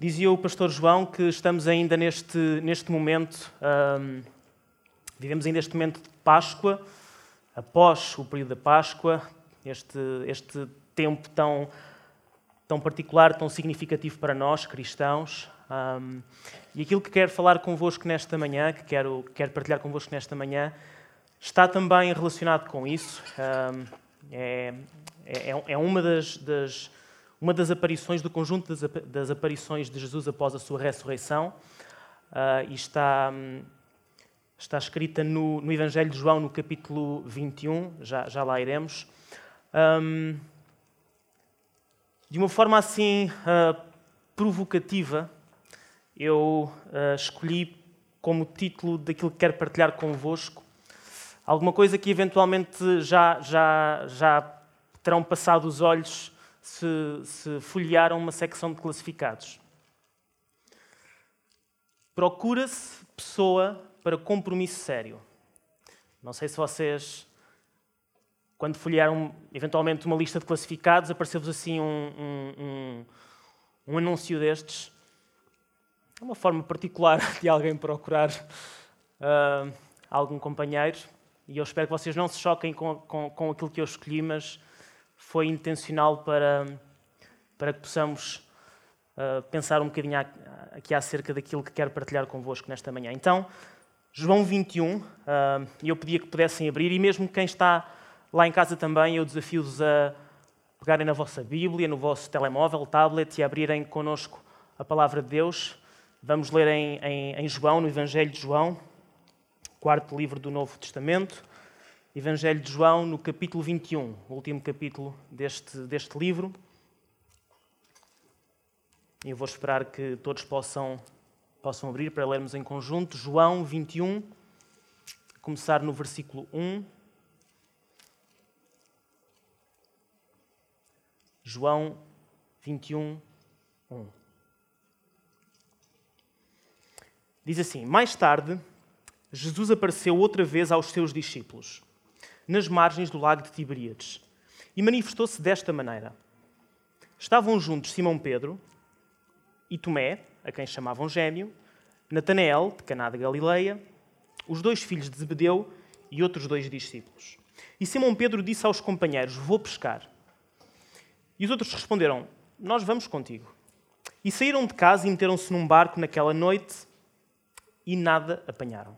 Dizia o pastor João que estamos ainda neste, neste momento, vivemos ainda este momento de Páscoa, após o período da Páscoa, este, este tempo tão, tão particular, tão significativo para nós, cristãos. E aquilo que quero falar convosco nesta manhã, que quero, quero partilhar convosco nesta manhã, está também relacionado com isso. É, é, é, uma das, das uma das aparições, do conjunto das, aparições de Jesus após a sua ressurreição, uh, e está, um, está escrita no, no, Evangelho de João, no capítulo 21, já, já lá iremos. Um, de uma forma assim uh, provocativa, eu uh, escolhi como título daquilo que quero partilhar convosco alguma coisa que eventualmente já, já, já terão passado os olhos se, se folhearam uma secção de classificados. Procura-se pessoa para compromisso sério. Não sei se vocês, quando folhearam eventualmente uma lista de classificados, apareceu-vos assim um, um, um, um, anúncio destes. É uma forma particular de alguém procurar uh, algum companheiro. E eu espero que vocês não se choquem com, com, com aquilo que eu escolhi, mas foi intencional para, para que possamos uh, pensar um bocadinho aqui acerca daquilo que quero partilhar convosco nesta manhã. Então, João 21, uh, ah, eu pedia que pudessem abrir, e mesmo quem está lá em casa também, eu desafio-vos a pegarem na vossa Bíblia, no vosso telemóvel, tablet e abrirem connosco a palavra de Deus. Vamos ler em, em, em João, no Evangelho de João, quarto livro do Novo Testamento. Evangelho de João, no capítulo 21, o último capítulo deste, deste livro. Eu vou esperar que todos possam, possam abrir para lermos em conjunto. João 21, começar no versículo 1. João 21, 1. Diz assim: Mais tarde, Jesus apareceu outra vez aos seus discípulos nas margens do lago de Tiberíades. E manifestou-se desta maneira. Estavam juntos Simão Pedro e Tomé, a quem chamavam Gêmeo, Natanael, de Caná da Galileia, os dois filhos de Zebedeu e outros dois discípulos. E Simão Pedro disse aos companheiros: Vou pescar. E os outros responderam: Nós vamos contigo. E saíram de casa e meteram-se num barco naquela noite e nada apanharam.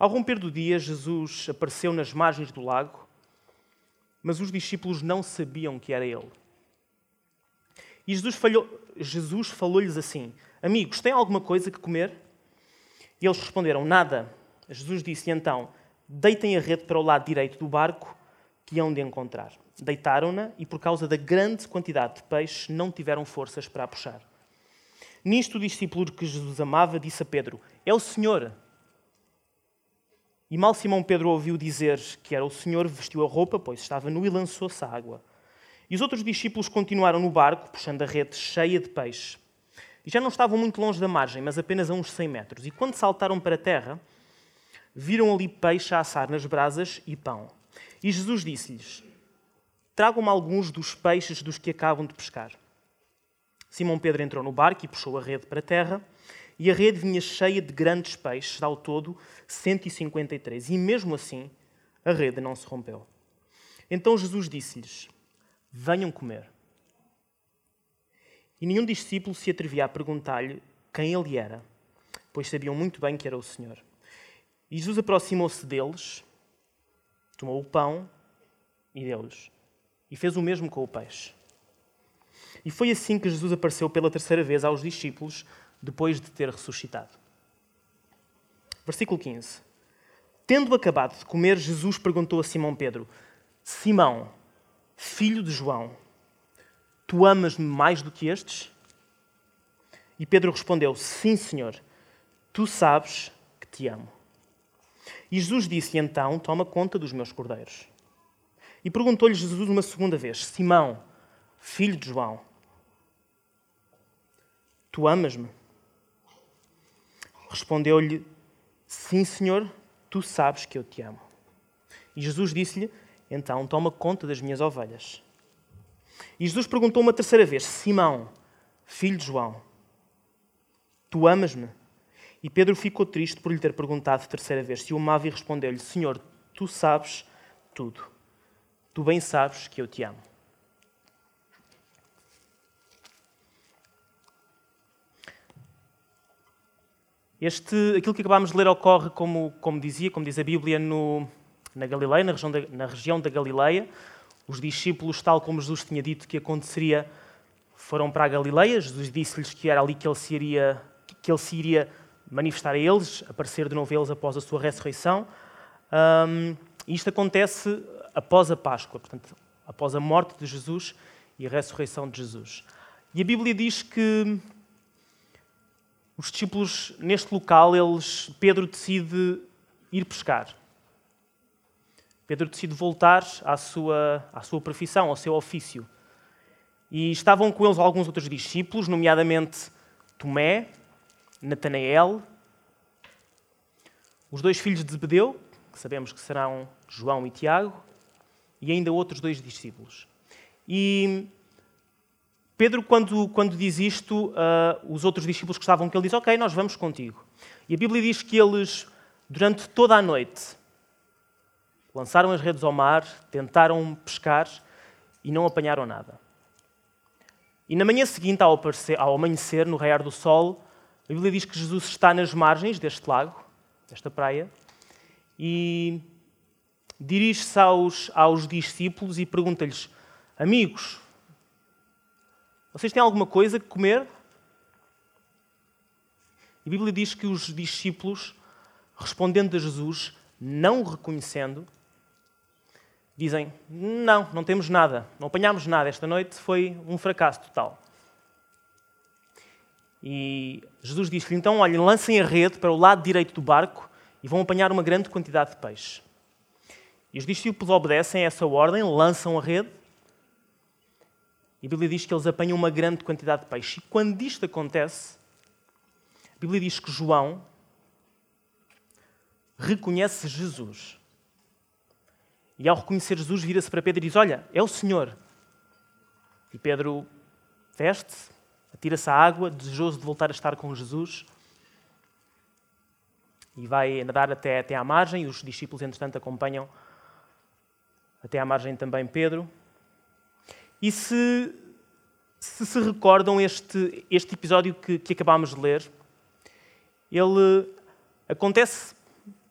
Ao romper do dia, Jesus apareceu nas margens do lago, mas os discípulos não sabiam que era ele. E Jesus, Jesus falou-lhes assim: Amigos, têm alguma coisa que comer? E eles responderam: Nada. Jesus disse então: Deitem a rede para o lado direito do barco que hão de encontrar. Deitaram-na e, por causa da grande quantidade de peixe, não tiveram forças para a puxar. Nisto, o discípulo que Jesus amava disse a Pedro: É o Senhor. E mal Simão Pedro ouviu dizer que era o Senhor, vestiu a roupa, pois estava nu, e lançou-se à água. E os outros discípulos continuaram no barco, puxando a rede cheia de peixe. E já não estavam muito longe da margem, mas apenas a uns 100 metros. E quando saltaram para a terra, viram ali peixe a assar nas brasas e pão. E Jesus disse-lhes: Tragam-me alguns dos peixes dos que acabam de pescar. Simão Pedro entrou no barco e puxou a rede para a terra e a rede vinha cheia de grandes peixes, ao todo 153. E mesmo assim, a rede não se rompeu. Então Jesus disse-lhes: Venham comer. E nenhum discípulo se atrevia a perguntar-lhe quem ele era, pois sabiam muito bem que era o Senhor. E Jesus aproximou-se deles, tomou o pão e deu-lhes, e fez o mesmo com o peixe. E foi assim que Jesus apareceu pela terceira vez aos discípulos depois de ter ressuscitado. Versículo 15. Tendo acabado de comer, Jesus perguntou a Simão Pedro: Simão, filho de João, tu amas-me mais do que estes? E Pedro respondeu: Sim, Senhor, tu sabes que te amo. E Jesus disse: Então, toma conta dos meus cordeiros. E perguntou-lhe Jesus uma segunda vez: Simão, filho de João, tu amas-me? Respondeu-lhe: Sim, Senhor, tu sabes que eu te amo. E Jesus disse-lhe: Então toma conta das minhas ovelhas. E Jesus perguntou uma terceira vez: Simão, filho de João, tu amas-me? E Pedro ficou triste por lhe ter perguntado terceira vez se o amava e respondeu-lhe: Senhor, tu sabes tudo. Tu bem sabes que eu te amo. Este, aquilo que acabámos de ler ocorre, como, como dizia, como diz a Bíblia, no, na Galileia, na região, da, na região da Galileia. Os discípulos, tal como Jesus tinha dito que aconteceria, foram para a Galileia. Jesus disse-lhes que era ali que ele se iria, que ele se iria manifestar a eles, aparecer de novo a eles após a sua ressurreição. Um, isto acontece após a Páscoa, portanto, após a morte de Jesus e a ressurreição de Jesus. E a Bíblia diz que os discípulos, neste local, eles, Pedro decide ir pescar. Pedro decide voltar à sua, à sua profissão, ao seu ofício. E estavam com eles alguns outros discípulos, nomeadamente Tomé, Natanael, os dois filhos de Zebedeu, que sabemos que serão João e Tiago, e ainda outros dois discípulos. E Pedro, quando, quando diz isto, uh, os outros discípulos que estavam com ele dizem: Ok, nós vamos contigo. E a Bíblia diz que eles, durante toda a noite, lançaram as redes ao mar, tentaram pescar e não apanharam nada. E na manhã seguinte, ao, aparecer, ao amanhecer, no raiar do sol, a Bíblia diz que Jesus está nas margens deste lago, desta praia, e dirige-se aos, aos discípulos e pergunta-lhes: Amigos, vocês têm alguma coisa que comer? A Bíblia diz que os discípulos, respondendo a Jesus, não o reconhecendo, dizem: Não, não temos nada, não apanhámos nada. Esta noite foi um fracasso total. E Jesus disse-lhe: Então, olhem, lancem a rede para o lado direito do barco e vão apanhar uma grande quantidade de peixe. E os discípulos obedecem a essa ordem, lançam a rede e a Bíblia diz que eles apanham uma grande quantidade de peixe. E quando isto acontece, a Bíblia diz que João reconhece Jesus. E ao reconhecer Jesus, vira-se para Pedro e diz: Olha, é o Senhor. E Pedro veste-se, atira-se à água, desejoso de voltar a estar com Jesus. E vai nadar até, até à margem, e os discípulos, entretanto, acompanham até à margem também Pedro. E se se, se recordam este, este episódio que, que acabámos de ler, ele acontece,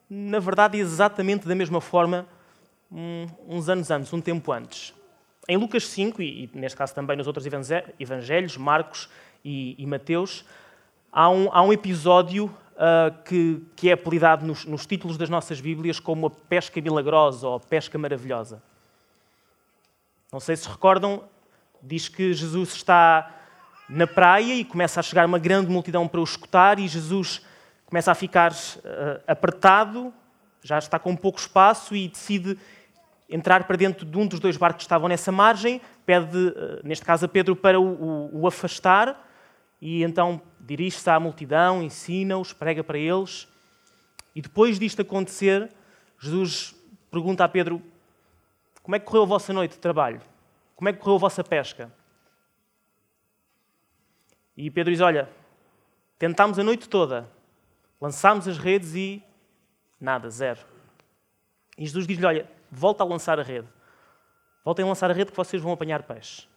na verdade, exatamente da mesma forma um, uns anos antes, um tempo antes. Em Lucas 5, e, e neste caso também nos outros evangelhos, Marcos e, e Mateus, há um, há um episódio uh, que, que é apelidado nos, nos títulos das nossas Bíblias como a pesca milagrosa ou a pesca maravilhosa. Não sei se recordam, diz que Jesus está na praia e começa a chegar uma grande multidão para o escutar e Jesus começa a ficar uh, apertado, já está com pouco espaço e decide entrar para dentro de um dos dois barcos que estavam nessa margem, pede, uh, neste caso a Pedro, para o, o, o afastar e então dirige-se à multidão, ensina-os, prega para eles. E depois disto acontecer, Jesus pergunta a Pedro: Como é que correu a vossa noite de trabalho? Como é que correu a vossa pesca? E Pedro diz: Olha, tentámos a noite toda, lançámos as redes e nada, zero. E Jesus diz-lhe: Olha, volta a lançar a rede. Voltem a lançar a rede que vocês vão apanhar peixe.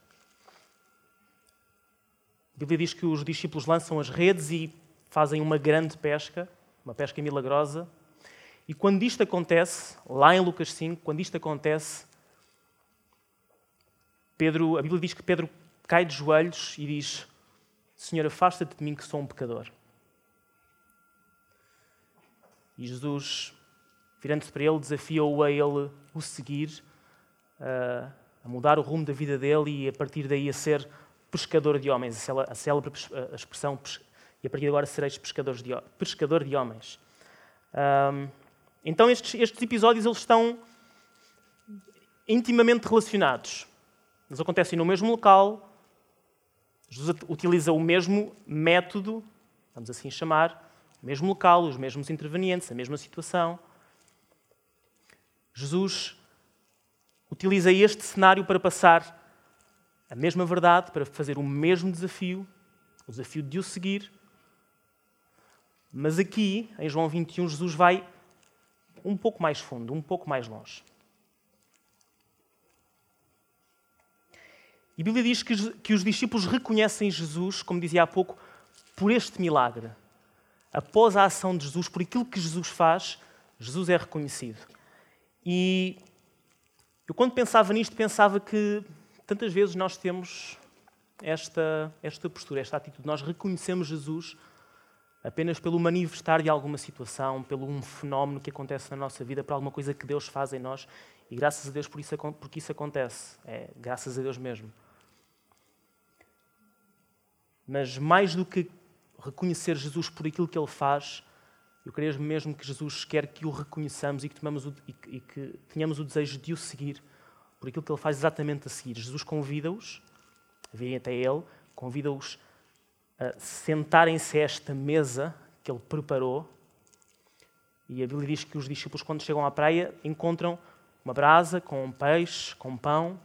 A Bíblia diz que os discípulos lançam as redes e fazem uma grande pesca, uma pesca milagrosa. E quando isto acontece, lá em Lucas 5, quando isto acontece, Pedro, a Bíblia diz que Pedro cai de joelhos e diz: Senhor, afasta-te de mim que sou um pecador. E Jesus, virando-se para ele, desafia-o a ele o seguir, a mudar o rumo da vida dele e a partir daí a ser pescador de homens, a célebre a expressão, e a partir de agora sereis pescadores de, pescador de homens. então estes, estes episódios eles estão intimamente relacionados. Eles acontecem no mesmo local, Jesus utiliza o mesmo método, vamos assim chamar, o mesmo local, os mesmos intervenientes, a mesma situação. Jesus utiliza este cenário para passar a mesma verdade, para fazer o mesmo desafio o desafio de o seguir. Mas aqui, em João 21, Jesus vai um pouco mais fundo, um pouco mais longe. E a Bíblia diz que, que os discípulos reconhecem Jesus, como dizia há pouco, por este milagre. Após a ação de Jesus, por aquilo que Jesus faz, Jesus é reconhecido. E eu, quando pensava nisto, pensava que tantas vezes nós temos esta, esta postura, esta atitude. Nós reconhecemos Jesus apenas pelo manifestar de alguma situação, pelo um fenómeno que acontece na nossa vida, por alguma coisa que Deus faz em nós. E graças a Deus por isso, porque isso acontece. É graças a Deus mesmo. Mas mais do que reconhecer Jesus por aquilo que Ele faz, eu creio mesmo que Jesus quer que o reconheçamos e que, tomamos o, e, e que tenhamos o desejo de o seguir por aquilo que Ele faz exatamente a seguir. Jesus convida-os a virem até Ele, convida-os a sentarem-se a esta mesa que Ele preparou. E a Bíblia diz que os discípulos, quando chegam à praia, encontram uma brasa com um peixe, com pão,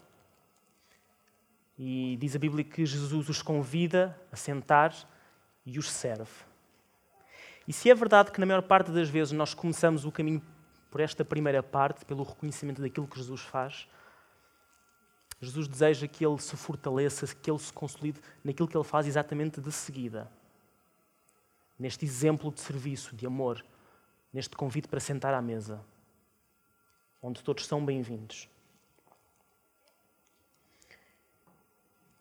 e diz a Bíblia que Jesus os convida a sentar e os serve. E se é verdade que na maior parte das vezes nós começamos o caminho por esta primeira parte, pelo reconhecimento daquilo que Jesus faz, Jesus deseja que ele se fortaleça, que ele se consolide naquilo que ele faz exatamente de seguida. Neste exemplo de serviço, de amor, neste convite para sentar à mesa, onde todos são bem-vindos.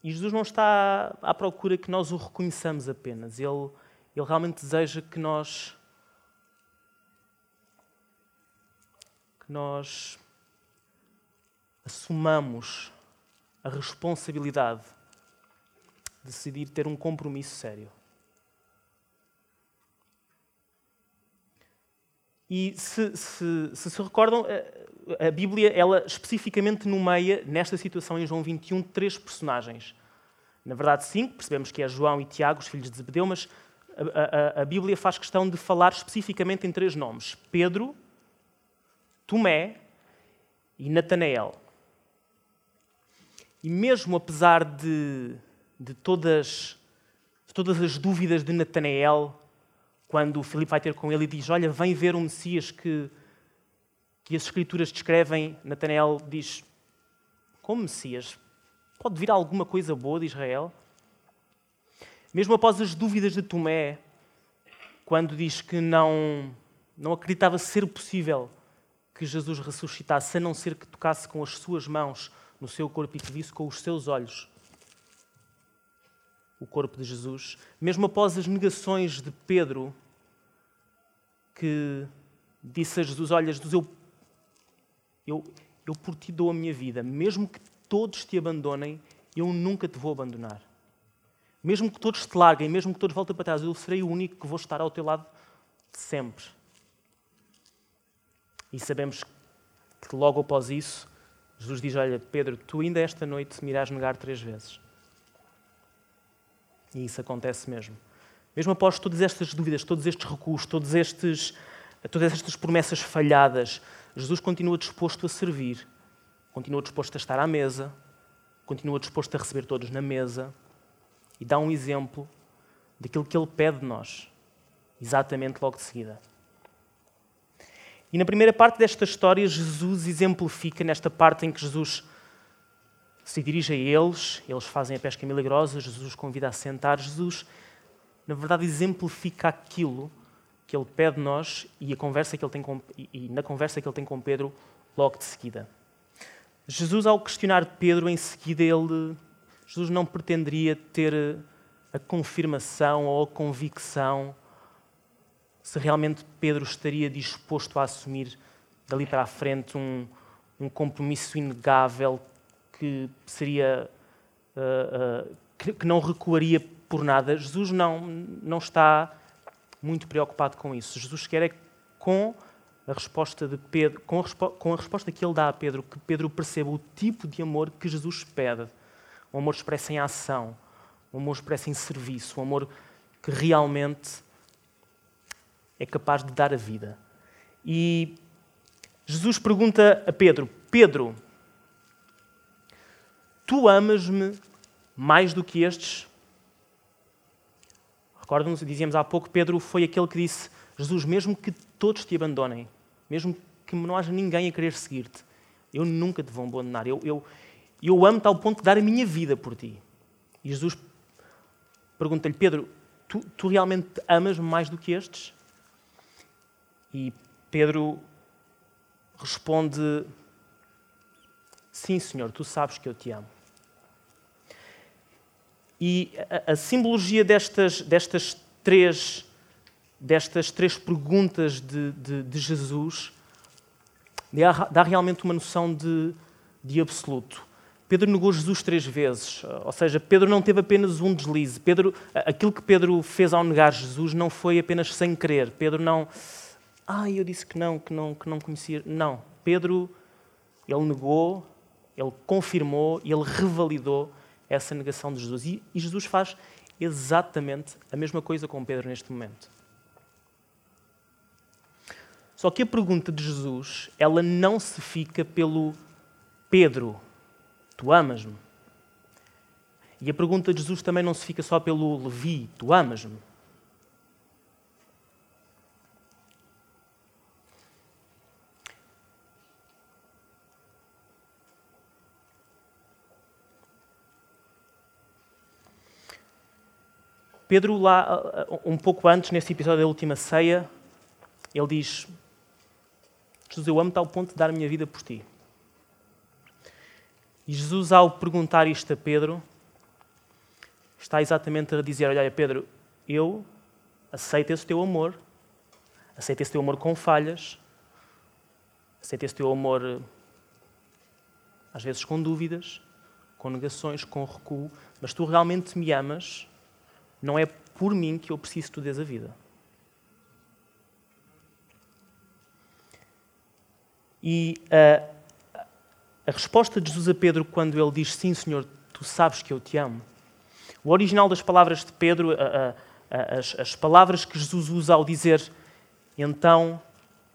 E Jesus não está à procura que nós o reconheçamos apenas. Ele, ele realmente deseja que nós. que nós assumamos a responsabilidade de decidir ter um compromisso sério. E se se, se se, recordam, a Bíblia, ela especificamente nomeia, nesta situação em João 21, três personagens. Na verdade, cinco, percebemos que é João e Tiago, os filhos de Zebedeu, mas a, a, a Bíblia faz questão de falar especificamente em três nomes: Pedro, Tomé e Natanael. E mesmo apesar de, de, todas, de todas as dúvidas de Natanael, quando o Filipe vai ter com ele e diz: Olha, vem ver o Messias que, que as Escrituras descrevem, Natanael diz: Como Messias? Pode vir alguma coisa boa de Israel? Mesmo após as dúvidas de Tomé, quando diz que não, não acreditava ser possível que Jesus ressuscitasse, a não ser que tocasse com as suas mãos no seu corpo e que visse com os seus olhos o corpo de Jesus, mesmo após as negações de Pedro, que disse a Jesus: Olha, Jesus, eu, eu, eu por ti dou a minha vida, mesmo que todos te abandonem, eu nunca te vou abandonar. Mesmo que todos te larguem, mesmo que todos voltem para trás, eu serei o único que vou estar ao teu lado sempre. E sabemos que logo após isso, Jesus diz: Olha, Pedro, tu ainda esta noite me irás negar três vezes. E isso acontece mesmo. Mesmo após todas estas dúvidas, todos estes recuos, todos estes, todas estas promessas falhadas, Jesus continua disposto a servir, continua disposto a estar à mesa, continua disposto a receber todos na mesa e dá um exemplo daquilo que ele pede de nós, exatamente logo de seguida. E na primeira parte desta história, Jesus exemplifica, nesta parte em que Jesus se dirige a eles, eles fazem a pesca milagrosa, Jesus os convida a sentar. Jesus, na verdade, exemplifica aquilo que ele pede de nós e, conversa com, e na conversa que ele tem com Pedro logo de seguida. Jesus, ao questionar Pedro, em seguida, ele, Jesus não pretenderia ter a confirmação ou a convicção se realmente Pedro estaria disposto a assumir dali para a frente um, um compromisso inegável que seria uh, uh, que, que, não recuaria por nada. Jesus não não está muito preocupado com isso. Jesus quer é com a resposta de Pedro, com a, com a resposta que ele dá a Pedro, que Pedro perceba o tipo de amor que Jesus pede, um amor expresso em ação, um amor expresso em serviço, um amor que realmente é capaz de dar a vida. E Jesus pergunta a Pedro: Pedro, tu amas-me mais do que estes? Recordam-nos, dizíamos há pouco, Pedro foi aquele que disse: Jesus, mesmo que todos te abandonem, mesmo que não haja ninguém a querer seguir-te, eu nunca te vou abandonar. Eu, eu, eu amo-te ao ponto de dar a minha vida por ti. E Jesus pergunta-lhe: Pedro, tu, tu realmente amas mais do que estes? E Pedro responde: Sim, Senhor, tu sabes que eu te amo. E a, a simbologia destas, destas, três, destas três perguntas de, de, de Jesus dá, dá, realmente uma noção de, de absoluto. Pedro negou Jesus três vezes, ou seja, Pedro não teve apenas um deslize. Pedro, aquilo que Pedro fez ao negar Jesus não foi apenas sem querer. Pedro não, ah, eu disse que não, que não, que não conhecia. Não, Pedro, ele negou, ele confirmou e ele revalidou essa negação de Jesus. E, Jesus faz exatamente a mesma coisa com Pedro neste momento. Só que a pergunta de Jesus, ela não se fica pelo Pedro, tu amas-me? E a pergunta de Jesus também não se fica só pelo Levi, tu amas-me? Pedro, lá, um pouco antes, nesse episódio da última ceia, ele diz: Jesus, eu amo-te ao ponto de dar a minha vida por ti. E Jesus, ao perguntar isto a Pedro, está exatamente a dizer: Olha, Pedro, eu aceito esse teu amor, aceito esse teu amor com falhas, aceito esse teu amor, às vezes com dúvidas, com negações, com recuo, mas tu realmente me amas não é por mim que eu preciso que tu dês a vida. E a, a resposta de Jesus a Pedro quando ele diz sim, Senhor, tu sabes que eu te amo. O original das palavras de Pedro, a, a, as, as palavras que Jesus usa ao dizer então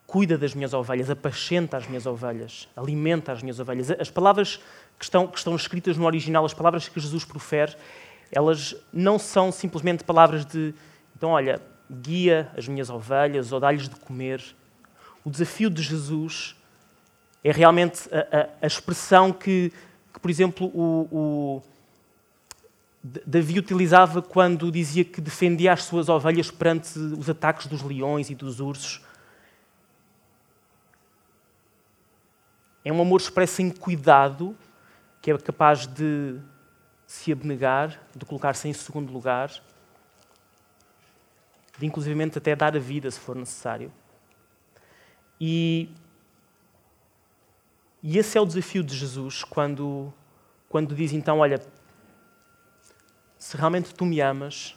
cuida das minhas ovelhas, apacenta as minhas ovelhas, alimenta as minhas ovelhas. As palavras que estão, que estão escritas no original, as palavras que Jesus profere, elas não são simplesmente palavras de, então, olha, guia as minhas ovelhas ou dá-lhes de comer. O desafio de Jesus é realmente a, a, a expressão que, que, por exemplo, o, o, Davi utilizava quando dizia que defendia as suas ovelhas perante os ataques dos leões e dos ursos. É um amor expresso em cuidado, que é capaz de se abnegar, de colocar-se em segundo lugar, de inclusivamente até dar a vida se for necessário. E, e esse é o desafio de Jesus quando, quando diz então: Olha, se realmente tu me amas,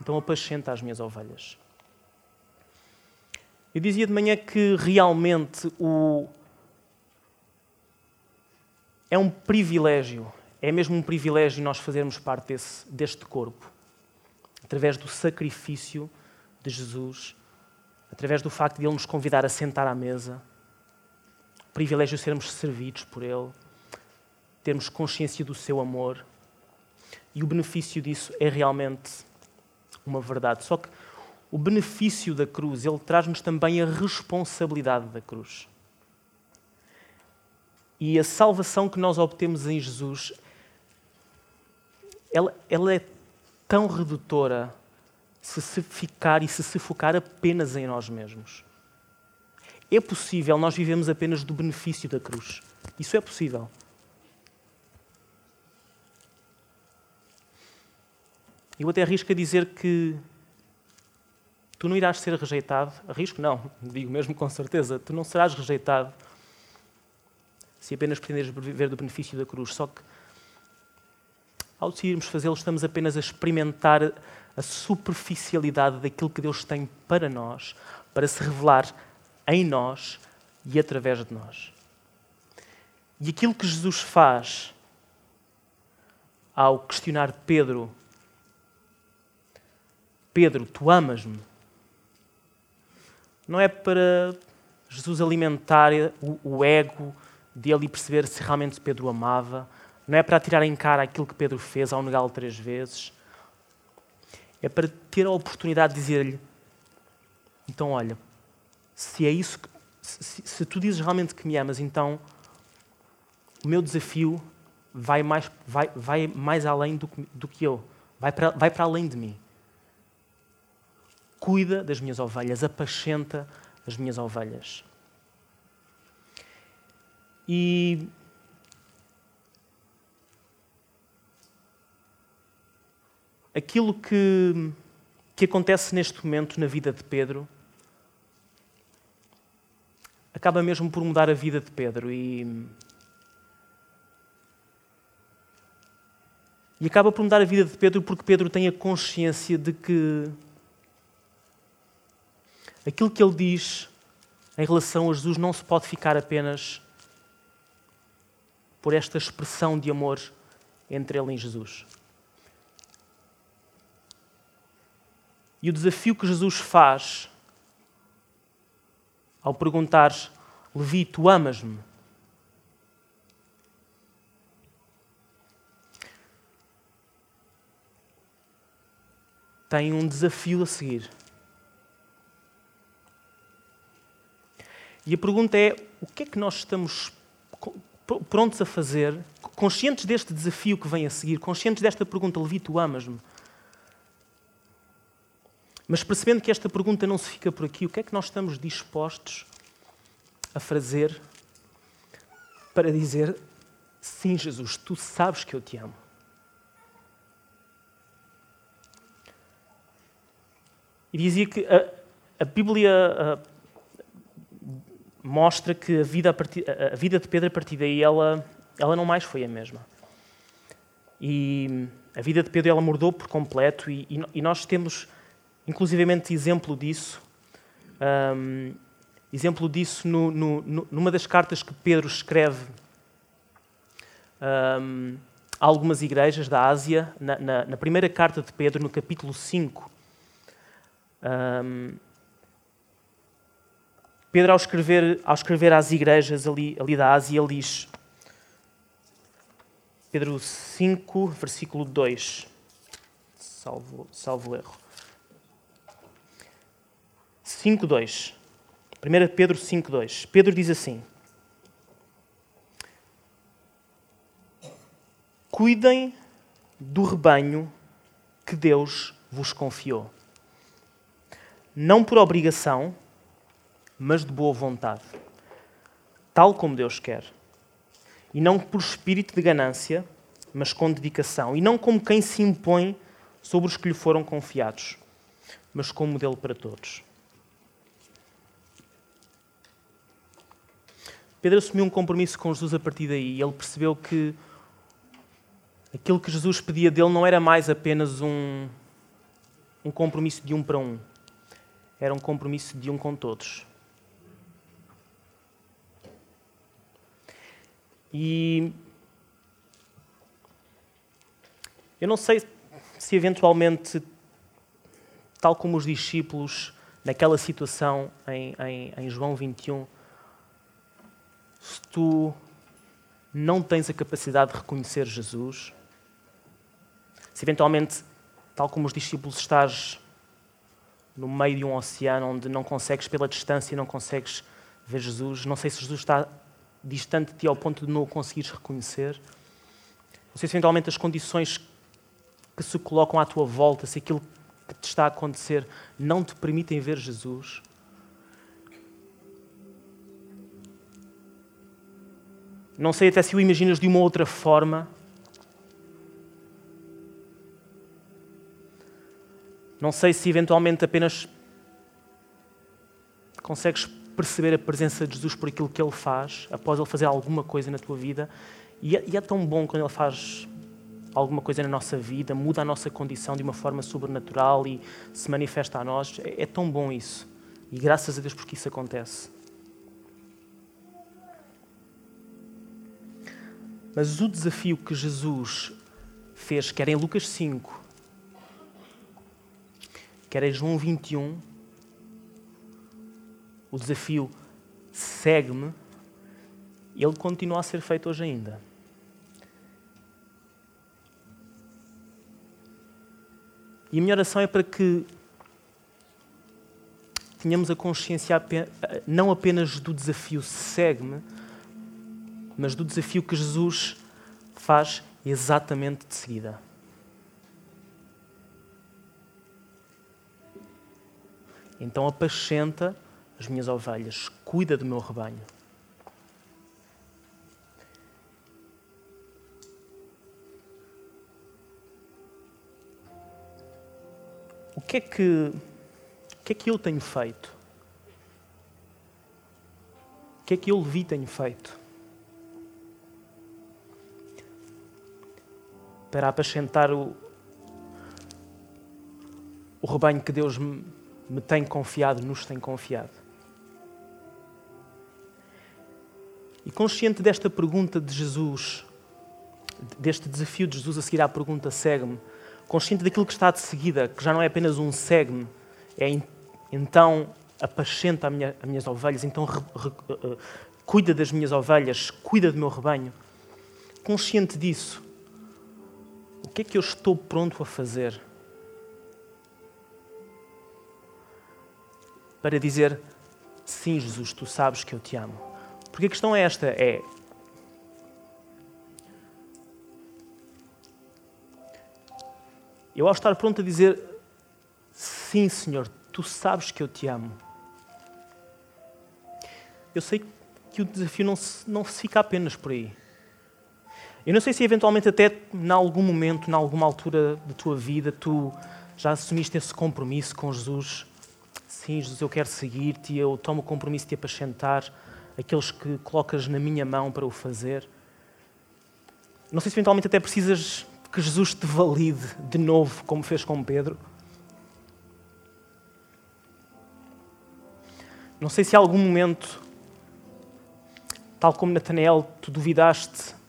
então apacenta as minhas ovelhas. Eu dizia de manhã que realmente o... é um privilégio é mesmo um privilégio nós fazermos parte desse, deste corpo, através do sacrifício de Jesus, através do facto de Ele nos convidar a sentar à mesa, privilégio sermos servidos por Ele, termos consciência do Seu amor. E o benefício disso é realmente uma verdade. Só que o benefício da cruz, ele traz-nos também a responsabilidade da cruz. E a salvação que nós obtemos em Jesus ela, ela é tão redutora se se ficar e se se focar apenas em nós mesmos. É possível nós vivemos apenas do benefício da cruz. Isso é possível. Eu até arrisco a dizer que tu não irás ser rejeitado. Arrisco não, digo mesmo com certeza. Tu não serás rejeitado se apenas pretenderes viver do benefício da cruz. Só que ao decidirmos fazê-lo, estamos apenas a experimentar a superficialidade daquilo que Deus tem para nós, para se revelar em nós e através de nós. E aquilo que Jesus faz ao questionar Pedro: Pedro, tu amas-me? Não é para Jesus alimentar o, ego dele e perceber se realmente Pedro amava não é para tirar em cara aquilo que Pedro fez ao negá-lo três vezes. é para ter a oportunidade de dizer-lhe: então, olha, se é isso que, se, se, tu dizes realmente que me amas, então o meu desafio vai mais, vai, vai mais além do, do que eu, vai para, vai para além de mim. Cuida das minhas ovelhas, apacenta as minhas ovelhas. E aquilo que, que acontece neste momento na vida de Pedro acaba mesmo por mudar a vida de Pedro e, e acaba por mudar a vida de Pedro porque Pedro tem a consciência de que aquilo que ele diz em relação a Jesus não se pode ficar apenas por esta expressão de amor entre ele e Jesus. E o desafio que Jesus faz ao perguntar: Levi, tu amas-me? Tem um desafio a seguir. E a pergunta é: o que é que nós estamos prontos a fazer, conscientes deste desafio que vem a seguir, conscientes desta pergunta: Levi, tu amas-me? Mas percebendo que esta pergunta não se fica por aqui, o que é que nós estamos dispostos a fazer para dizer: Sim, Jesus, tu sabes que eu te amo? E dizia que a, a Bíblia a, mostra que a vida, a, partir, a vida, de Pedro, a partir daí, ela, ela não mais foi a mesma. E a vida de Pedro ela mudou por completo, e, e, e nós temos inclusivamente exemplo disso. Um, exemplo disso no, no, numa das cartas que Pedro escreve um, a algumas igrejas da Ásia, na, na, na, primeira carta de Pedro, no capítulo 5. Um, Pedro, ao escrever, ao escrever às igrejas ali, ali da Ásia, ele diz, Pedro 5, versículo 2, salvo, salvo erro. 5.2. 1 Pedro 5.2. Pedro diz assim: Cuidem do rebanho que Deus vos confiou. Não por obrigação, mas de boa vontade, tal como Deus quer. E não por espírito de ganância, mas com dedicação. E não como quem se impõe sobre os que lhe foram confiados, mas como modelo para todos. Pedro assumiu um compromisso com Jesus a partir daí. Ele percebeu que aquilo que Jesus pedia dele não era mais apenas um, um compromisso de um para um, era um compromisso de um com todos. E eu não sei se eventualmente, tal como os discípulos, naquela situação em, em, em João 21, se tu não tens a capacidade de reconhecer Jesus, se eventualmente, tal como os discípulos, estás no meio de um oceano onde não consegues, pela distância, não consegues ver Jesus, não sei se Jesus está distante de ti ao ponto de não o conseguires reconhecer, não sei se eventualmente as condições que se colocam à tua volta, se aquilo que te está a acontecer não te permitem ver Jesus, Não sei até se o imaginas de uma outra forma. Não sei se eventualmente apenas consegues perceber a presença de Jesus por aquilo que ele faz, após ele fazer alguma coisa na tua vida. E é, e é, tão bom quando ele faz alguma coisa na nossa vida, muda a nossa condição de uma forma sobrenatural e se manifesta a nós. É, é tão bom isso. E graças a Deus porque isso acontece. Mas o desafio que Jesus fez, quer em Lucas 5, quer em João 21, o desafio segue-me, ele continua a ser feito hoje ainda. E a minha oração é para que tenhamos a consciência não apenas do desafio segue-me, mas do desafio que Jesus faz exatamente de seguida. Então apacenta as minhas ovelhas, cuida do meu rebanho. O que é que, o que, é que eu tenho feito? O que é que eu, Levi, tenho feito? Para apacentar o, o rebanho que Deus me, me tem confiado, nos tem confiado. E consciente desta pergunta de Jesus, deste desafio de Jesus a seguir à pergunta segue-me, consciente daquilo que está de seguida, que já não é apenas um segue-me, é então apacenta a minha, as minhas ovelhas, então re, re, uh, cuida das minhas ovelhas, cuida do meu rebanho. Consciente disso, o que é que eu estou pronto a fazer para dizer sim, Jesus, tu sabes que eu te amo? Porque a questão é esta: é Eu, ao estar pronto a dizer sim, Senhor, tu sabes que eu te amo, eu sei que o desafio não se, não se fica apenas por aí. Eu não sei se eventualmente até em algum momento, em alguma altura da tua vida, tu já assumiste esse compromisso com Jesus. Sim, Jesus, eu quero seguir-te eu tomo o compromisso de te apacentar aqueles que colocas na minha mão para o fazer. Não sei se eventualmente até precisas que Jesus te valide de novo, como fez com Pedro? Não sei se há algum momento, tal como Natanael, tu duvidaste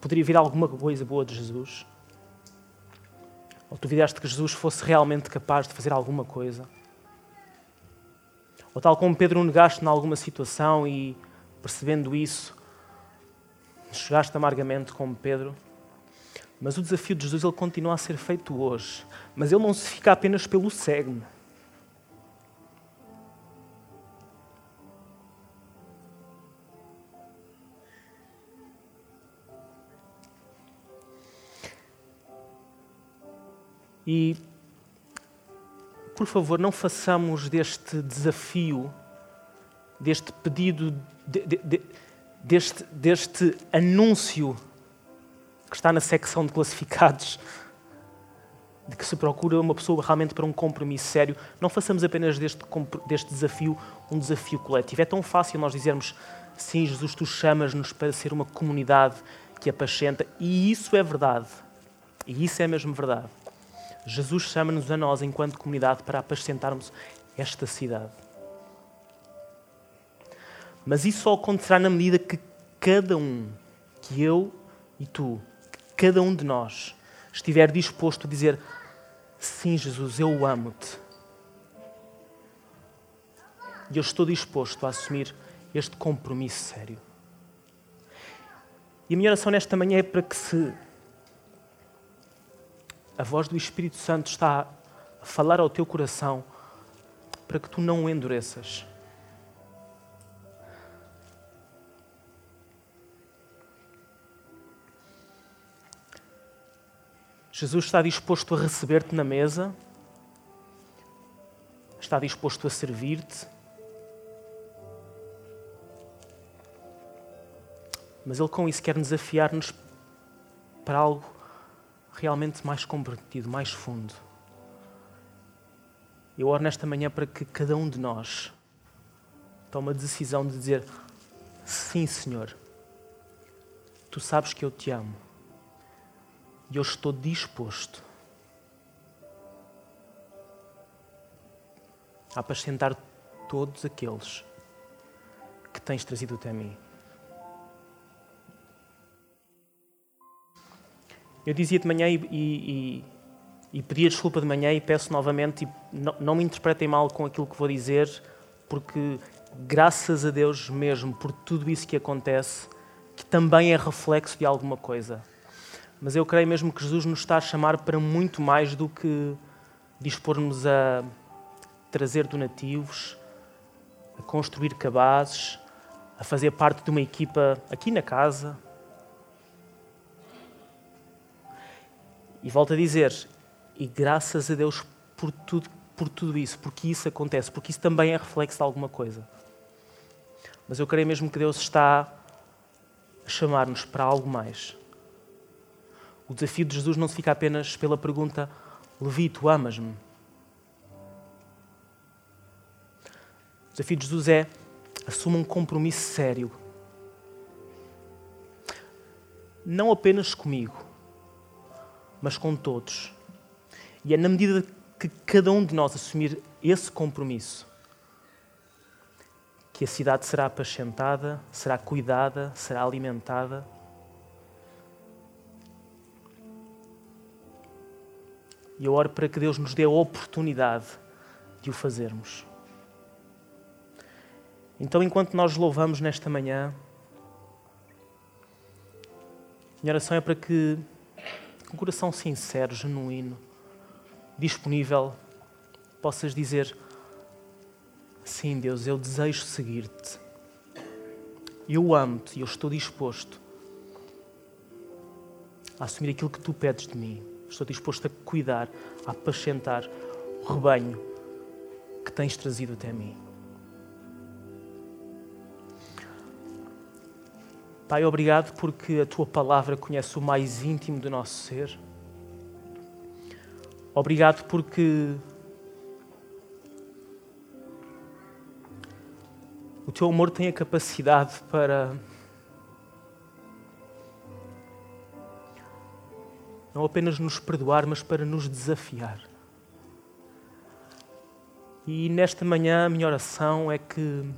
poderia vir alguma coisa boa de Jesus? Ou duvidaste que Jesus fosse realmente capaz de fazer alguma coisa? Ou tal como Pedro negaste em alguma situação e, percebendo isso, chegaste amargamente como Pedro? Mas o desafio de Jesus ele continua a ser feito hoje. Mas ele não se fica apenas pelo segue E, por favor, não façamos deste desafio, deste pedido, de, de, de, deste, deste anúncio que está na secção de classificados, de que se procura uma pessoa realmente para um compromisso sério, não façamos apenas deste, deste desafio um desafio coletivo. É tão fácil nós dizermos, sim, Jesus, tu chamas-nos para ser uma comunidade que apacenta, e isso é verdade. E isso é mesmo verdade. Jesus chama-nos a nós, enquanto comunidade, para apacentarmos esta cidade. Mas isso só acontecerá na medida que cada um, que eu e tu, cada um de nós estiver disposto a dizer: Sim, Jesus, eu amo-te. E eu estou disposto a assumir este compromisso sério. E a minha oração nesta manhã é para que se a voz do Espírito Santo está a falar ao teu coração, para que tu não endureças. Jesus está disposto a receber-te na mesa, está disposto a servir-te, mas Ele com isso quer desafiar-nos para algo realmente mais comprometido, mais fundo. Eu oro nesta manhã para que cada um de nós tome a decisão de dizer: Sim, Senhor, tu sabes que eu te amo. E eu estou disposto a apacentar todos aqueles que tens trazido até mim. Eu dizia de manhã e, e, e, pedia desculpa de manhã e peço novamente, e não, não me interpretem mal com aquilo que vou dizer, porque graças a Deus mesmo por tudo isso que acontece, que também é reflexo de alguma coisa Mas eu creio mesmo que Jesus nos está a chamar para muito mais do que dispormos a trazer donativos, a construir cabazes, a fazer parte de uma equipa aqui na casa. E volto a dizer, e graças a Deus por tudo, por tudo isso, porque isso acontece, porque isso também é reflexo de alguma coisa. Mas eu creio mesmo que Deus está a chamar-nos para algo mais. O desafio de Jesus não se fica apenas pela pergunta: Levi, tu amas-me? O desafio de Jesus é: assuma um compromisso sério. Não apenas comigo, mas com todos. E é na medida que cada um de nós assumir esse compromisso que a cidade será apacentada, será cuidada, será alimentada. E eu oro para que Deus nos dê a oportunidade de o fazermos. Então, enquanto nós louvamos nesta manhã, minha oração é para que, um coração sincero, genuíno, disponível, possas dizer: Sim, Deus, eu desejo seguir-te. Eu amo-te e eu estou disposto a assumir aquilo que tu pedes de mim. Estou disposto a cuidar, a apacentar o rebanho que tens trazido até mim. Pai, obrigado porque a tua palavra conhece o mais íntimo do nosso ser. Obrigado porque O teu amor tem a capacidade para não apenas nos perdoar, mas para nos desafiar. E nesta manhã a minha oração é que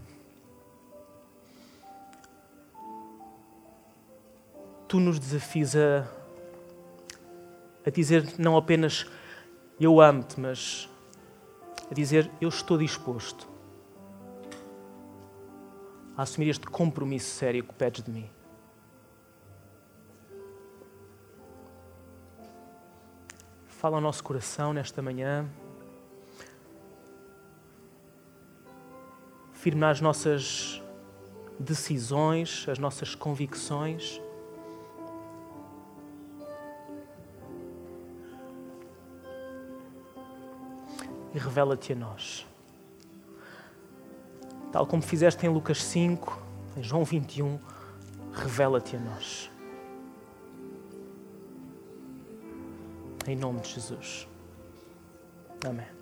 tu nos desafies a, a dizer não apenas eu amo-te, mas a dizer eu estou disposto a assumir este compromisso sério que pedes de mim. Fala ao nosso coração nesta manhã. Firme as nossas decisões, as nossas convicções. E revela-te a nós tal como fizeste em Lucas 5, em João 21, revela-te a nós. Em nome de Jesus. Amém.